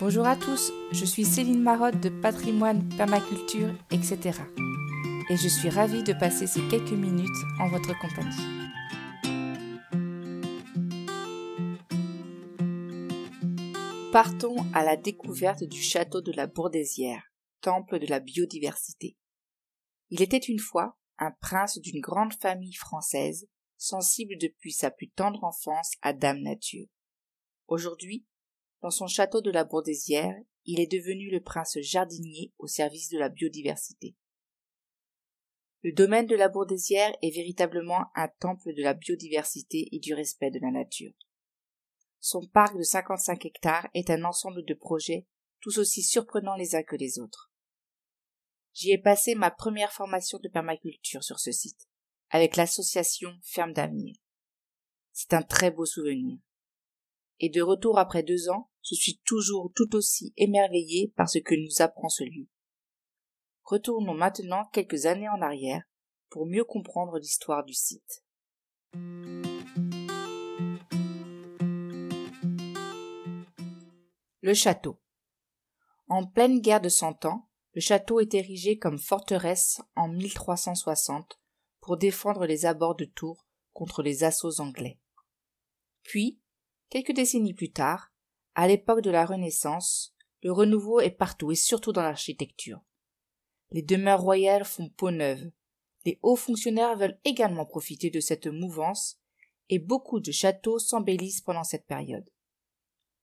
Bonjour à tous, je suis Céline Marotte de Patrimoine, Permaculture, etc. Et je suis ravie de passer ces quelques minutes en votre compagnie. Partons à la découverte du château de la Bourdésière, temple de la biodiversité. Il était une fois un prince d'une grande famille française, sensible depuis sa plus tendre enfance à Dame Nature. Aujourd'hui, dans son château de la Bourdésière, il est devenu le prince jardinier au service de la biodiversité. Le domaine de la Bourdésière est véritablement un temple de la biodiversité et du respect de la nature. Son parc de 55 hectares est un ensemble de projets tous aussi surprenants les uns que les autres. J'y ai passé ma première formation de permaculture sur ce site, avec l'association Ferme d'avenir. C'est un très beau souvenir et de retour après deux ans, je suis toujours tout aussi émerveillé par ce que nous apprend ce lieu. Retournons maintenant quelques années en arrière pour mieux comprendre l'histoire du site. Le château. En pleine guerre de Cent Ans, le château est érigé comme forteresse en 1360 pour défendre les abords de Tours contre les assauts anglais. Puis, Quelques décennies plus tard, à l'époque de la Renaissance, le renouveau est partout et surtout dans l'architecture. Les demeures royales font peau neuve. Les hauts fonctionnaires veulent également profiter de cette mouvance et beaucoup de châteaux s'embellissent pendant cette période.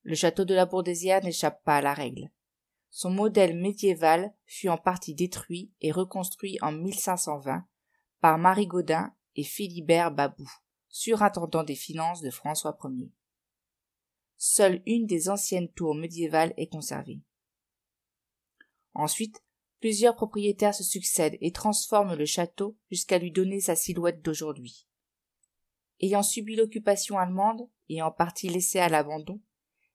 Le château de la Bourdésière n'échappe pas à la règle. Son modèle médiéval fut en partie détruit et reconstruit en 1520 par Marie Gaudin et Philibert Babou, surintendant des finances de François Ier seule une des anciennes tours médiévales est conservée. Ensuite, plusieurs propriétaires se succèdent et transforment le château jusqu'à lui donner sa silhouette d'aujourd'hui. Ayant subi l'occupation allemande et en partie laissé à l'abandon,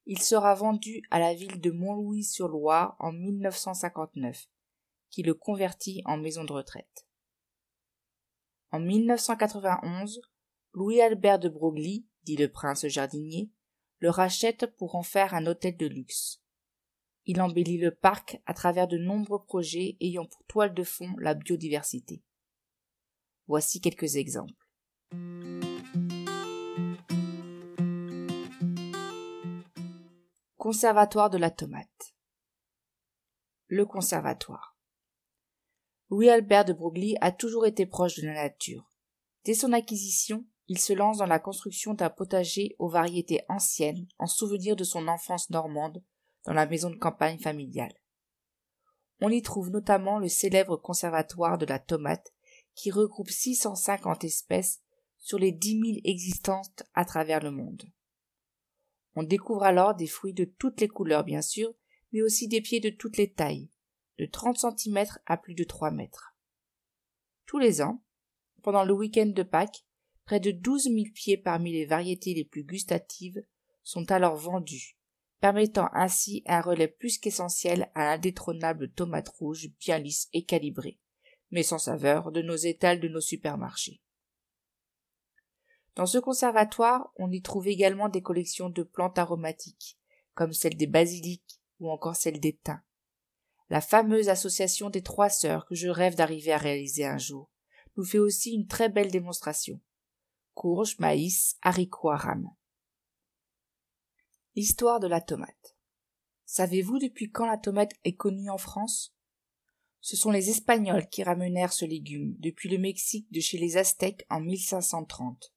il sera vendu à la ville de Montlouis-sur-Loire en 1959, qui le convertit en maison de retraite. En 1991, Louis-Albert de Broglie, dit le prince jardinier, le rachète pour en faire un hôtel de luxe. Il embellit le parc à travers de nombreux projets ayant pour toile de fond la biodiversité. Voici quelques exemples. Conservatoire de la tomate. Le conservatoire. Louis-Albert de Broglie a toujours été proche de la nature. Dès son acquisition, il se lance dans la construction d'un potager aux variétés anciennes en souvenir de son enfance normande dans la maison de campagne familiale. On y trouve notamment le célèbre conservatoire de la tomate qui regroupe 650 espèces sur les dix mille existantes à travers le monde. On découvre alors des fruits de toutes les couleurs bien sûr, mais aussi des pieds de toutes les tailles, de 30 cm à plus de 3 mètres. Tous les ans, pendant le week-end de Pâques, Près de douze mille pieds parmi les variétés les plus gustatives sont alors vendus, permettant ainsi un relais plus qu'essentiel à l'indétrônable tomate rouge bien lisse et calibrée, mais sans saveur, de nos étals de nos supermarchés. Dans ce conservatoire, on y trouve également des collections de plantes aromatiques, comme celle des basiliques ou encore celle des thym. La fameuse association des trois sœurs que je rêve d'arriver à réaliser un jour nous fait aussi une très belle démonstration courge, maïs, haricots rames. Histoire de la tomate. Savez-vous depuis quand la tomate est connue en France? Ce sont les Espagnols qui ramenèrent ce légume depuis le Mexique de chez les Aztèques en 1530.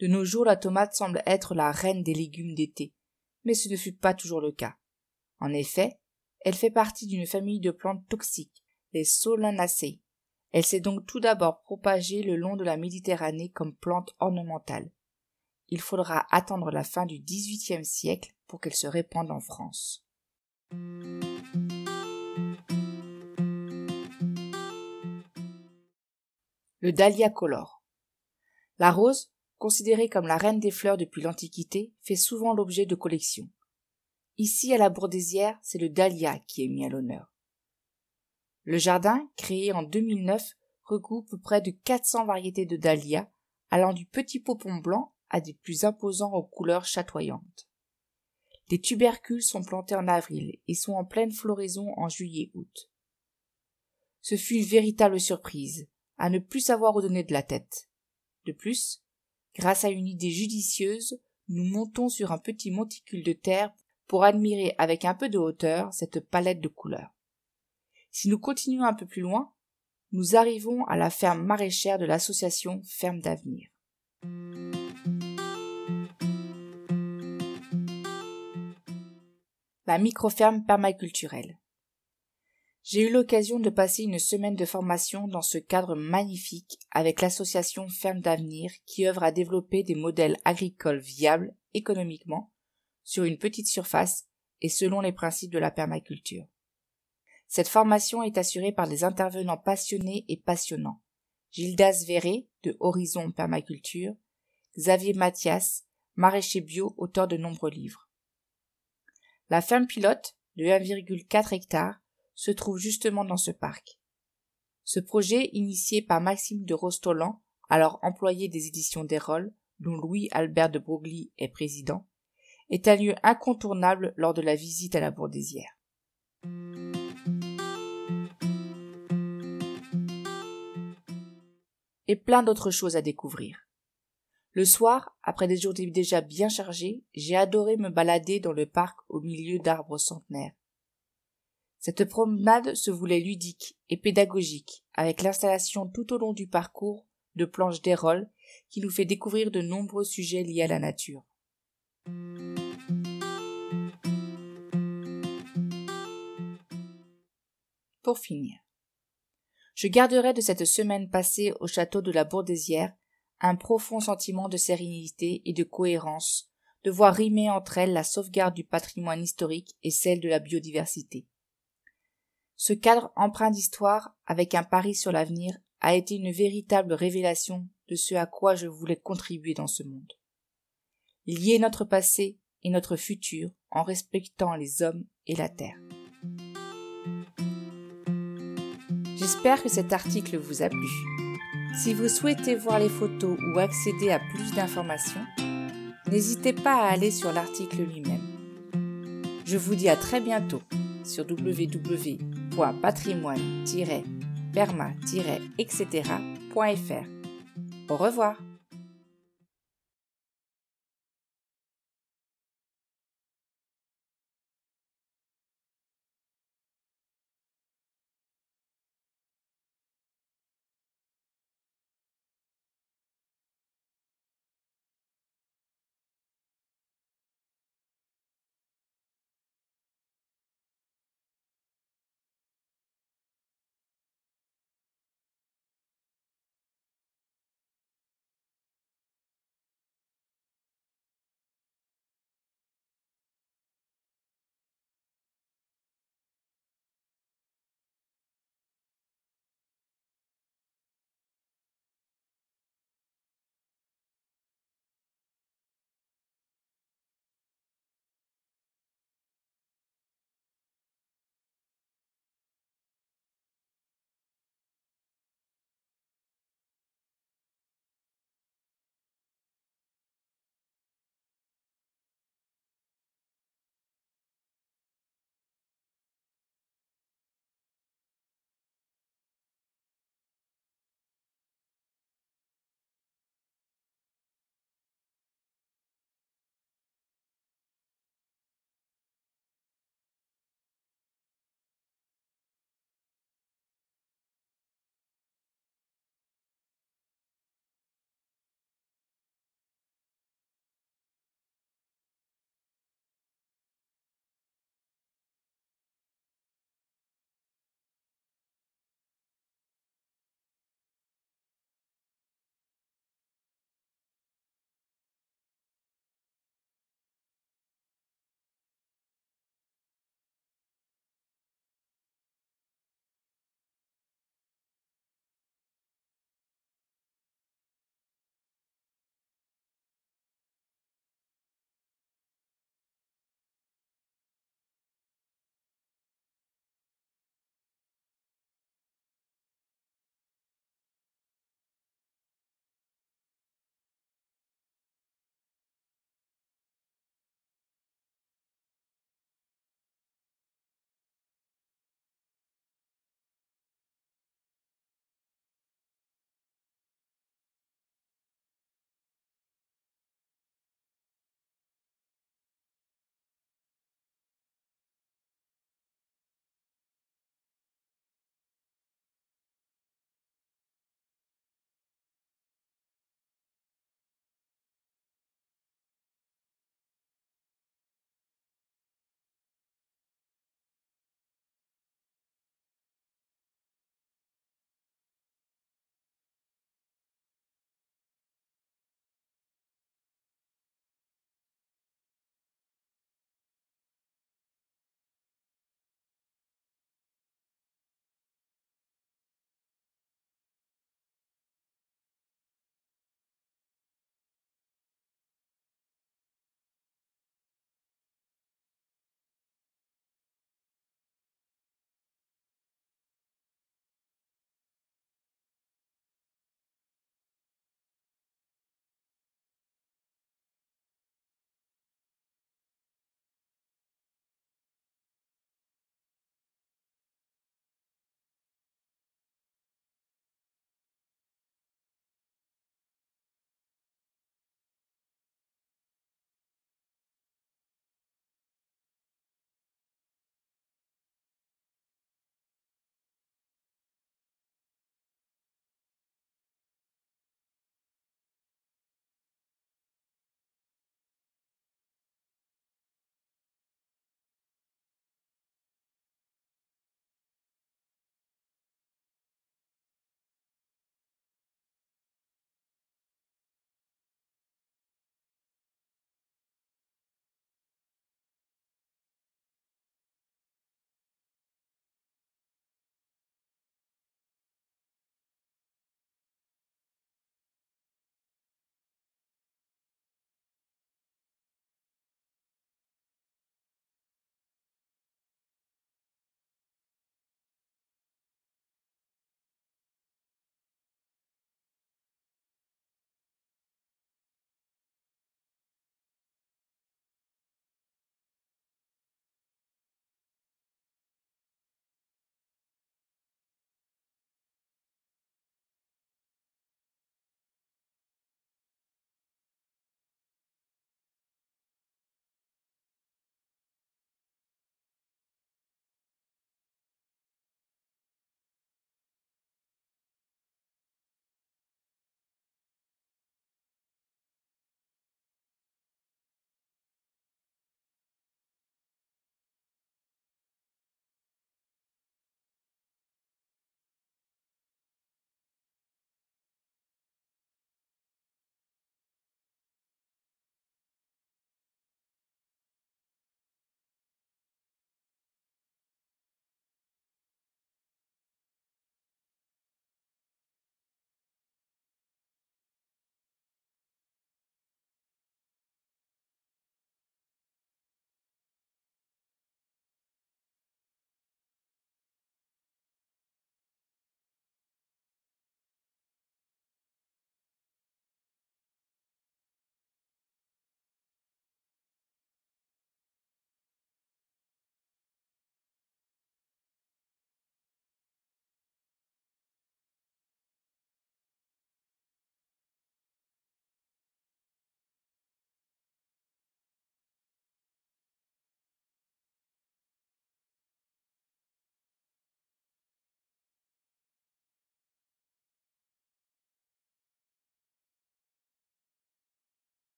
De nos jours, la tomate semble être la reine des légumes d'été, mais ce ne fut pas toujours le cas. En effet, elle fait partie d'une famille de plantes toxiques, les Solanacées, elle s'est donc tout d'abord propagée le long de la Méditerranée comme plante ornementale. Il faudra attendre la fin du XVIIIe siècle pour qu'elle se répande en France. Le dahlia color. La rose, considérée comme la reine des fleurs depuis l'Antiquité, fait souvent l'objet de collections. Ici, à la Bourdésière, c'est le dahlia qui est mis à l'honneur. Le jardin, créé en 2009, regroupe près de 400 variétés de dahlias, allant du petit popon blanc à des plus imposants aux couleurs chatoyantes. Des tubercules sont plantés en avril et sont en pleine floraison en juillet-août. Ce fut une véritable surprise, à ne plus savoir où donner de la tête. De plus, grâce à une idée judicieuse, nous montons sur un petit monticule de terre pour admirer avec un peu de hauteur cette palette de couleurs. Si nous continuons un peu plus loin, nous arrivons à la ferme maraîchère de l'association Ferme d'avenir. La microferme permaculturelle. J'ai eu l'occasion de passer une semaine de formation dans ce cadre magnifique avec l'association Ferme d'avenir qui œuvre à développer des modèles agricoles viables économiquement sur une petite surface et selon les principes de la permaculture. Cette formation est assurée par des intervenants passionnés et passionnants. Gildas Verré, de Horizon Permaculture, Xavier Mathias, maraîcher bio, auteur de nombreux livres. La ferme pilote, de 1,4 hectares, se trouve justement dans ce parc. Ce projet, initié par Maxime de Rostolan, alors employé des éditions d'Erol, dont Louis Albert de Broglie est président, est un lieu incontournable lors de la visite à la Bourdésière. Et plein d'autres choses à découvrir. Le soir, après des journées déjà bien chargées, j'ai adoré me balader dans le parc au milieu d'arbres centenaires. Cette promenade se voulait ludique et pédagogique, avec l'installation tout au long du parcours de planches d'érole qui nous fait découvrir de nombreux sujets liés à la nature. Pour je garderai de cette semaine passée au château de la Bourdésière un profond sentiment de sérénité et de cohérence, de voir rimer entre elles la sauvegarde du patrimoine historique et celle de la biodiversité. Ce cadre empreint d'histoire, avec un pari sur l'avenir, a été une véritable révélation de ce à quoi je voulais contribuer dans ce monde. Lier notre passé et notre futur en respectant les hommes et la terre. J'espère que cet article vous a plu. Si vous souhaitez voir les photos ou accéder à plus d'informations, n'hésitez pas à aller sur l'article lui-même. Je vous dis à très bientôt sur www.patrimoine-perma-etc.fr. Au revoir